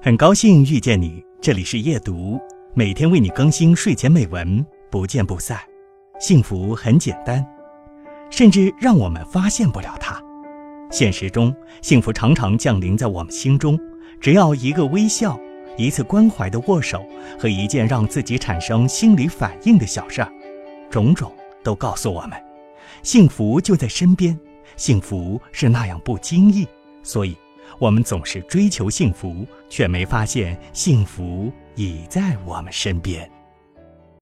很高兴遇见你，这里是夜读，每天为你更新睡前美文，不见不散。幸福很简单，甚至让我们发现不了它。现实中，幸福常常降临在我们心中，只要一个微笑，一次关怀的握手和一件让自己产生心理反应的小事儿，种种都告诉我们，幸福就在身边。幸福是那样不经意，所以，我们总是追求幸福，却没发现幸福已在我们身边。